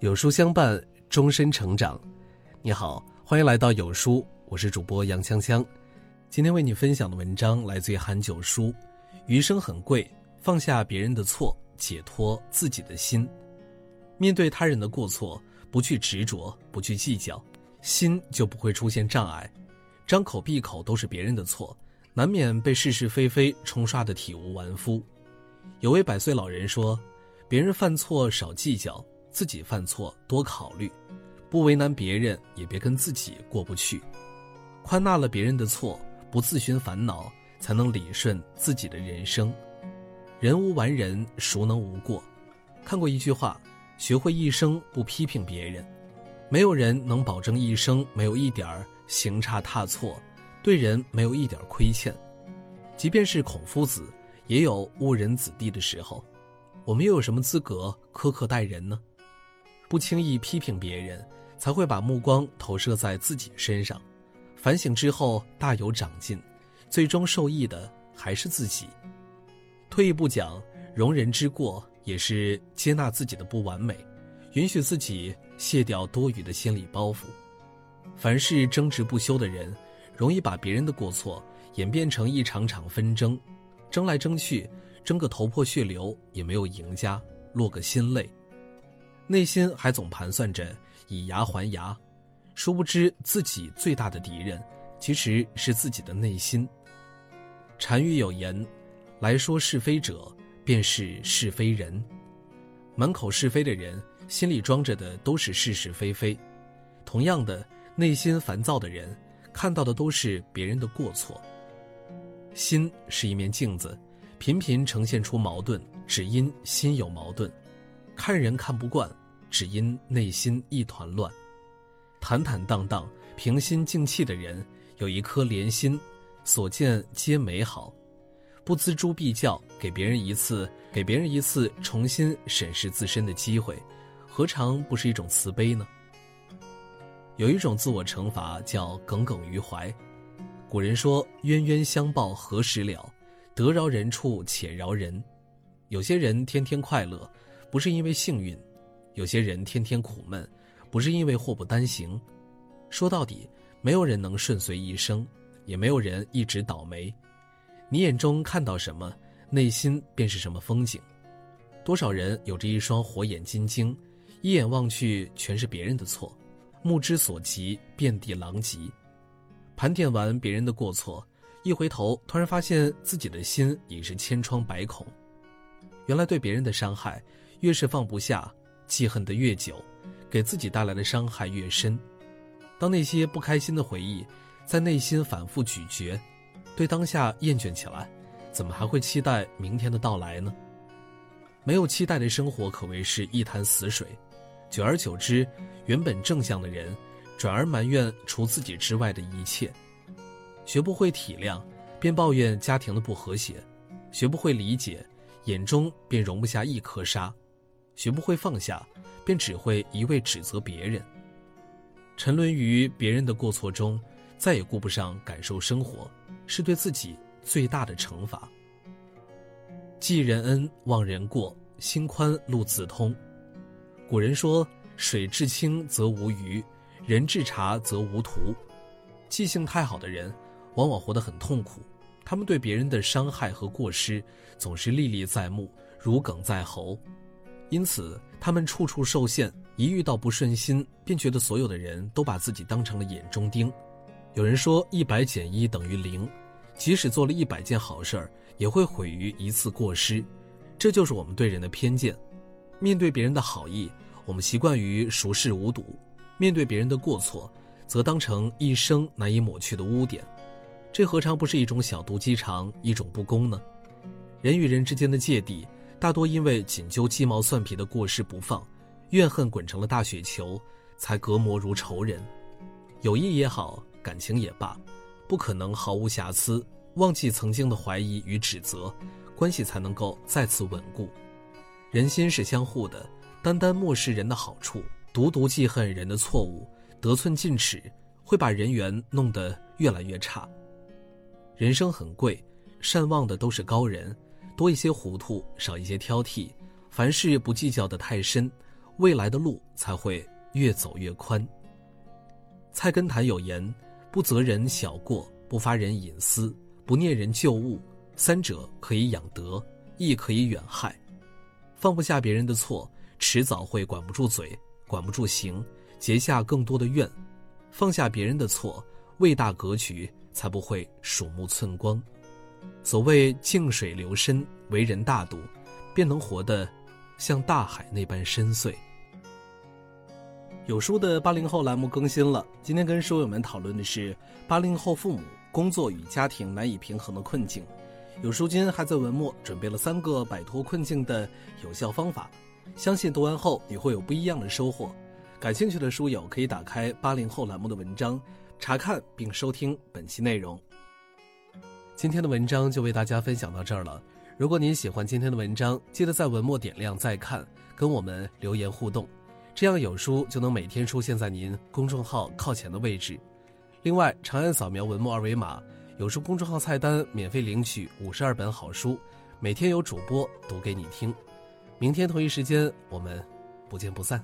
有书相伴，终身成长。你好，欢迎来到有书，我是主播杨香香。今天为你分享的文章来自于韩九书。余生很贵，放下别人的错，解脱自己的心。面对他人的过错，不去执着，不去计较，心就不会出现障碍。张口闭口都是别人的错，难免被是是非非冲刷的体无完肤。有位百岁老人说：“别人犯错少计较。”自己犯错多考虑，不为难别人，也别跟自己过不去。宽纳了别人的错，不自寻烦恼，才能理顺自己的人生。人无完人，孰能无过？看过一句话：学会一生不批评别人。没有人能保证一生没有一点儿行差踏错，对人没有一点亏欠。即便是孔夫子，也有误人子弟的时候。我们又有什么资格苛刻待人呢？不轻易批评别人，才会把目光投射在自己身上。反省之后大有长进，最终受益的还是自己。退一步讲，容人之过也是接纳自己的不完美，允许自己卸掉多余的心理包袱。凡是争执不休的人，容易把别人的过错演变成一场场纷争，争来争去，争个头破血流，也没有赢家，落个心累。内心还总盘算着以牙还牙，殊不知自己最大的敌人其实是自己的内心。禅语有言：“来说是非者，便是是非人。”满口是非的人，心里装着的都是是是非非。同样的，内心烦躁的人，看到的都是别人的过错。心是一面镜子，频频呈现出矛盾，只因心有矛盾。看人看不惯，只因内心一团乱。坦坦荡荡、平心静气的人，有一颗莲心，所见皆美好。不锱铢必较，给别人一次，给别人一次重新审视自身的机会，何尝不是一种慈悲呢？有一种自我惩罚叫耿耿于怀。古人说：“冤冤相报何时了？得饶人处且饶人。”有些人天天快乐。不是因为幸运，有些人天天苦闷，不是因为祸不单行。说到底，没有人能顺遂一生，也没有人一直倒霉。你眼中看到什么，内心便是什么风景。多少人有着一双火眼金睛，一眼望去全是别人的错，目之所及遍地狼藉。盘点完别人的过错，一回头突然发现自己的心已是千疮百孔。原来对别人的伤害。越是放不下，记恨得越久，给自己带来的伤害越深。当那些不开心的回忆在内心反复咀嚼，对当下厌倦起来，怎么还会期待明天的到来呢？没有期待的生活可谓是一潭死水。久而久之，原本正向的人，转而埋怨除自己之外的一切。学不会体谅，便抱怨家庭的不和谐；学不会理解，眼中便容不下一颗沙。学不会放下，便只会一味指责别人。沉沦于别人的过错中，再也顾不上感受生活，是对自己最大的惩罚。记人恩，忘人过，心宽路自通。古人说：“水至清则无鱼，人至察则无徒。”记性太好的人，往往活得很痛苦。他们对别人的伤害和过失，总是历历在目，如鲠在喉。因此，他们处处受限，一遇到不顺心，便觉得所有的人都把自己当成了眼中钉。有人说，一百减一等于零，即使做了一百件好事儿，也会毁于一次过失。这就是我们对人的偏见。面对别人的好意，我们习惯于熟视无睹；面对别人的过错，则当成一生难以抹去的污点。这何尝不是一种小肚鸡肠，一种不公呢？人与人之间的芥蒂。大多因为紧揪鸡毛蒜皮的过失不放，怨恨滚成了大雪球，才隔膜如仇人。友谊也好，感情也罢，不可能毫无瑕疵。忘记曾经的怀疑与指责，关系才能够再次稳固。人心是相互的，单单漠视人的好处，独独记恨人的错误，得寸进尺，会把人缘弄得越来越差。人生很贵，善忘的都是高人。多一些糊涂，少一些挑剔，凡事不计较的太深，未来的路才会越走越宽。菜根谭有言：“不责人小过，不发人隐私，不念人旧物，三者可以养德，亦可以远害。放不下别人的错，迟早会管不住嘴，管不住行，结下更多的怨。放下别人的错，为大格局，才不会鼠目寸光。”所谓静水流深，为人大度，便能活得像大海那般深邃。有书的八零后栏目更新了，今天跟书友们讨论的是八零后父母工作与家庭难以平衡的困境。有书君还在文末准备了三个摆脱困境的有效方法，相信读完后你会有不一样的收获。感兴趣的书友可以打开八零后栏目的文章，查看并收听本期内容。今天的文章就为大家分享到这儿了。如果您喜欢今天的文章，记得在文末点亮再看，跟我们留言互动，这样有书就能每天出现在您公众号靠前的位置。另外，长按扫描文末二维码，有书公众号菜单免费领取五十二本好书，每天有主播读给你听。明天同一时间，我们不见不散。